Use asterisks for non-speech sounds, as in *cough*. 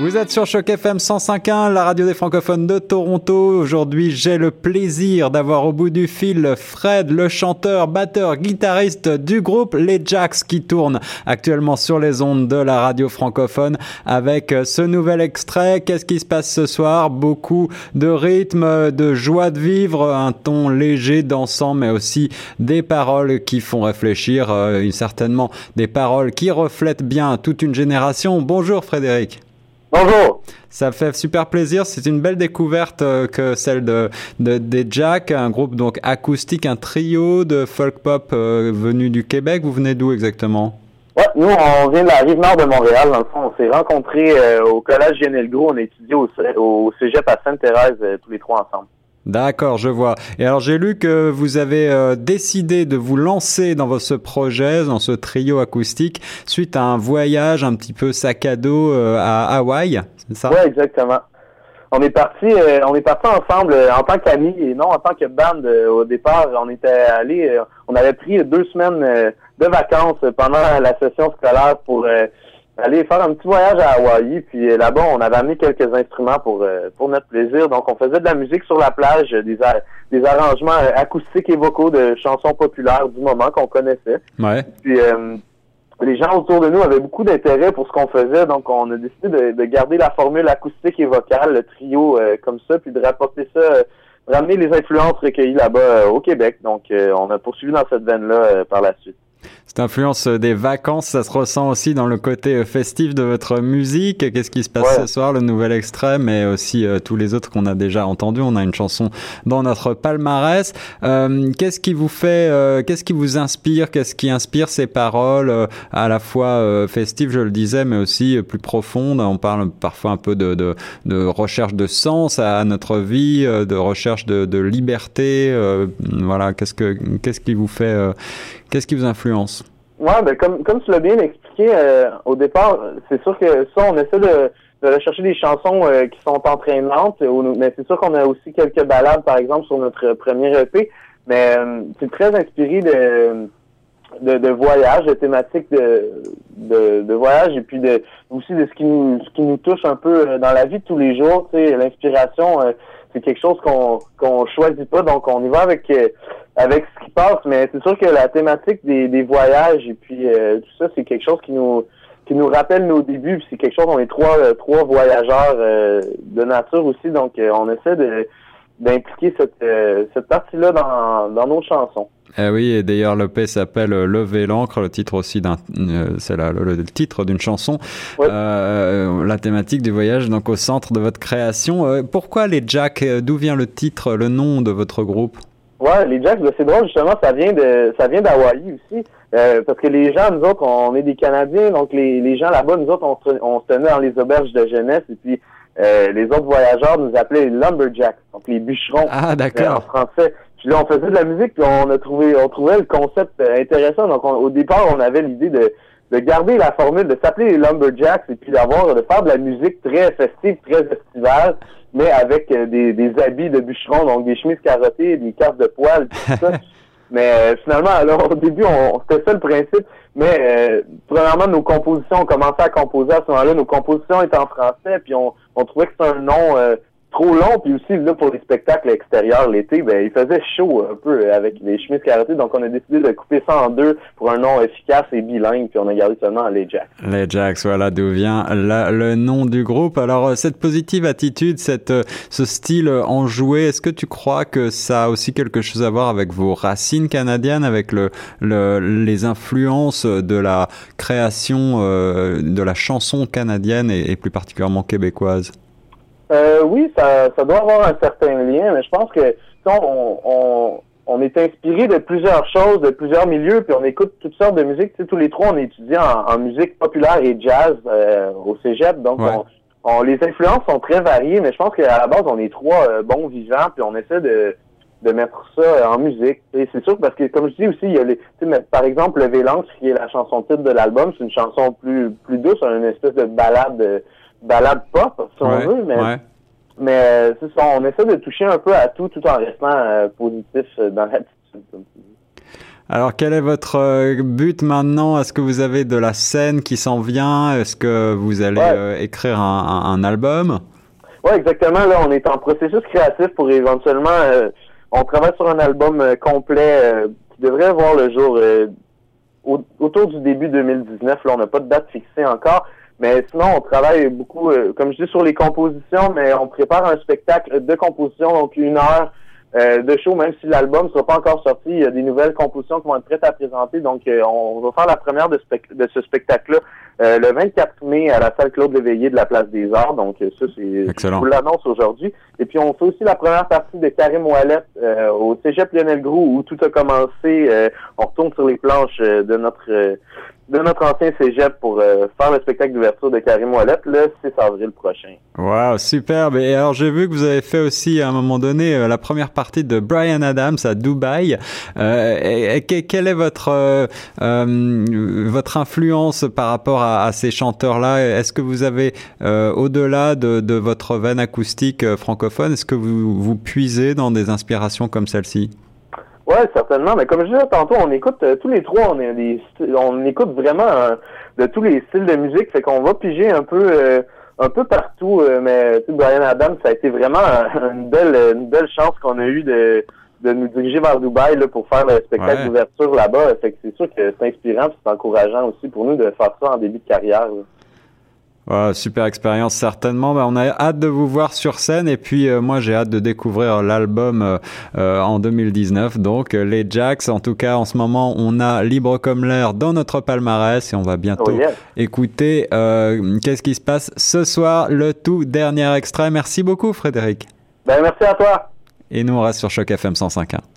Vous êtes sur Choc FM 105.1, la radio des francophones de Toronto. Aujourd'hui, j'ai le plaisir d'avoir au bout du fil Fred, le chanteur, batteur, guitariste du groupe Les Jacks qui tourne actuellement sur les ondes de la radio francophone avec ce nouvel extrait. Qu'est-ce qui se passe ce soir? Beaucoup de rythme, de joie de vivre, un ton léger, dansant, mais aussi des paroles qui font réfléchir, euh, certainement des paroles qui reflètent bien toute une génération. Bonjour Frédéric. Bonjour. Ça fait super plaisir. C'est une belle découverte euh, que celle de, des Jack, un groupe donc acoustique, un trio de folk pop euh, venu du Québec. Vous venez d'où exactement? Ouais, nous, on vient de la rive nord de Montréal. Dans le fond, on s'est rencontrés euh, au collège Gros. On a étudié au, au cégep à Sainte-Thérèse tous les trois ensemble. D'accord, je vois. Et alors j'ai lu que vous avez euh, décidé de vous lancer dans ce projet, dans ce trio acoustique, suite à un voyage un petit peu sac à dos euh, à Hawaï, c'est ça? Oui, exactement. On est parti, euh, on est parti ensemble en tant qu'amis et non en tant que band. au départ, on était allé, on avait pris deux semaines de vacances pendant la session scolaire pour aller faire un petit voyage à Hawaï. Puis euh, là-bas, on avait amené quelques instruments pour euh, pour notre plaisir. Donc, on faisait de la musique sur la plage, des, des arrangements euh, acoustiques et vocaux de chansons populaires du moment qu'on connaissait. Ouais. Puis les gens autour de nous avaient beaucoup d'intérêt pour ce qu'on faisait, donc on a décidé de, de, garder la formule acoustique et vocale, le trio comme ça, puis de rapporter ça, ramener les influences recueillies là-bas au Québec. Donc, on a poursuivi dans cette veine-là par la suite. Cette influence des vacances, ça se ressent aussi dans le côté festif de votre musique. Qu'est-ce qui se passe ce soir, le nouvel extrait, mais aussi euh, tous les autres qu'on a déjà entendus. On a une chanson dans notre palmarès. Euh, qu'est-ce qui vous fait, euh, qu'est-ce qui vous inspire, qu'est-ce qui inspire ces paroles à la fois festives, je le disais, mais aussi plus profondes? On parle parfois un peu de, de, de recherche de sens à notre vie, de recherche de, de liberté. voilà, qu'est-ce que, qu'est-ce qui vous fait Qu'est-ce qui vous influence? Ouais, ben comme, comme tu l'as bien expliqué euh, au départ, c'est sûr que ça, on essaie de, de rechercher des chansons euh, qui sont entraînantes, mais c'est sûr qu'on a aussi quelques balades, par exemple, sur notre premier EP, mais euh, c'est très inspiré de, de, de voyage, de thématiques de, de, de, voyage et puis de aussi de ce qui nous ce qui nous touche un peu dans la vie de tous les jours. Tu sais, l'inspiration, c'est quelque chose qu'on qu'on choisit pas, donc on y va avec avec ce qui passe, mais c'est sûr que la thématique des, des voyages et puis euh, tout ça, c'est quelque chose qui nous qui nous rappelle nos débuts. C'est quelque chose, on est trois euh, trois voyageurs euh, de nature aussi, donc on essaie de d'impliquer cette cette partie-là dans, dans nos chansons. Eh oui, et d'ailleurs l'EP s'appelle Lever l'encre, le titre aussi d'un, c'est le, le, titre d'une chanson. la thématique du voyage donc au centre de votre création. pourquoi les Jacks D'où vient le titre, le nom de votre groupe? Ouais, les Jacks, ben, c'est drôle, justement, ça vient de ça vient d'Hawaï aussi. Euh, parce que les gens, nous autres, on est des Canadiens, donc les, les gens là-bas, nous autres, on, on se tenait dans les auberges de jeunesse et puis euh, les autres voyageurs nous appelaient les lumberjacks, donc les bûcherons ah, d'accord. en français. Puis là, on faisait de la musique, puis on a trouvé on trouvait le concept intéressant. Donc au départ, on avait l'idée de de garder la formule, de s'appeler les Lumberjacks et puis d'avoir, de faire de la musique très festive, très estivale, mais avec euh, des, des habits de bûcheron, donc des chemises carottées, des cartes de poils, tout ça. *laughs* mais euh, finalement, alors au début, on, c'était ça le principe. Mais euh, premièrement, nos compositions, on commençait à composer à ce moment-là. Nos compositions étaient en français, puis on, on trouvait que c'était un nom trop long, puis aussi là pour les spectacles extérieurs l'été, ben il faisait chaud un peu avec les chemises carottées, donc on a décidé de couper ça en deux pour un nom efficace et bilingue, puis on a gardé seulement les Jacks. Les Jacks, voilà d'où vient le nom du groupe. Alors euh, cette positive attitude, cette euh, ce style enjoué, est-ce que tu crois que ça a aussi quelque chose à voir avec vos racines canadiennes, avec le, le les influences de la création euh, de la chanson canadienne et plus particulièrement québécoise? Euh, oui, ça, ça doit avoir un certain lien, mais je pense que on, on, on est inspiré de plusieurs choses, de plusieurs milieux, puis on écoute toutes sortes de musique. Tu sais, tous les trois, on étudie en, en musique populaire et jazz euh, au cégep, donc on, les influences sont très variées, mais je pense qu'à la base, on est trois euh, bons vivants, puis on essaie de, de mettre ça en musique. Et c'est sûr parce que, comme je dis aussi, il y a les, par exemple, le Vélange, qui est la chanson titre de l'album, c'est une chanson plus plus douce, une espèce de balade balade pop, si on veut, mais, mais euh, c'est ça, on essaie de toucher un peu à tout tout en restant euh, positif euh, dans l'attitude. Alors, quel est votre but maintenant? Est-ce que vous avez de la scène qui s'en vient? Est-ce que vous allez euh, écrire un, album? Oui, exactement. Là, on est en processus créatif pour éventuellement... Euh, on travaille sur un album complet qui devrait voir le jour autour du début 2019. Là, on n'a pas de date fixée encore. Mais sinon, on travaille beaucoup, comme je dis, sur les compositions, mais on prépare un spectacle de composition, donc une heure euh, de show, même si l'album ne sera pas encore sorti. Il y a des nouvelles compositions qui vont être prêtes à présenter. Donc, euh, on va faire la première de, de ce spectacle-là euh, le 24 mai à la salle Claude Léveillé de la Place des Arts. Donc, ça, c'est vous l'annonce aujourd'hui. Et puis, on fait aussi la première partie de Karim Ouellet au Cégep Lionel Groux, où tout a commencé. on retourne sur les planches de notre de notre ancien cégep pour euh, faire le spectacle d'ouverture de Karim Ouellet le 6 avril prochain. Wow, superbe. Et alors j'ai vu que vous avez fait aussi à un moment donné euh, la première partie de Brian Adams à Dubaï. Euh, et, quelle est votre votre influence par rapport à, à ces chanteurs-là? Est-ce que vous avez au-delà de, de, votre veine acoustique francophone, est-ce que vous vous puisez dans des inspirations comme celle-ci? Oui, certainement. Mais comme je disais tantôt, on écoute euh, tous les trois, on, est des, on écoute vraiment euh, de tous les styles de musique, fait qu'on va piger un peu euh, un peu partout. mais Brian Adams, ça a été vraiment *laughs* une belle une belle chance qu'on a eu de, de nous diriger vers Dubaï là, pour faire le spectacle d'ouverture là-bas. Fait que c'est sûr que c'est inspirant, c'est encourageant aussi pour nous de faire ça en début de carrière super expérience certainement. Ben, on a hâte de vous voir sur scène et puis euh, moi j'ai hâte de découvrir l'album euh, euh, en 2019. Donc les Jacks, en tout cas en ce moment on a Libre comme l'air dans notre palmarès et on va bientôt oh, écouter qu'est-ce qui se passe ce soir, le tout dernier extrait. Merci beaucoup Frédéric. Ben, merci à toi. Et nous on reste sur Choc FM 105.1.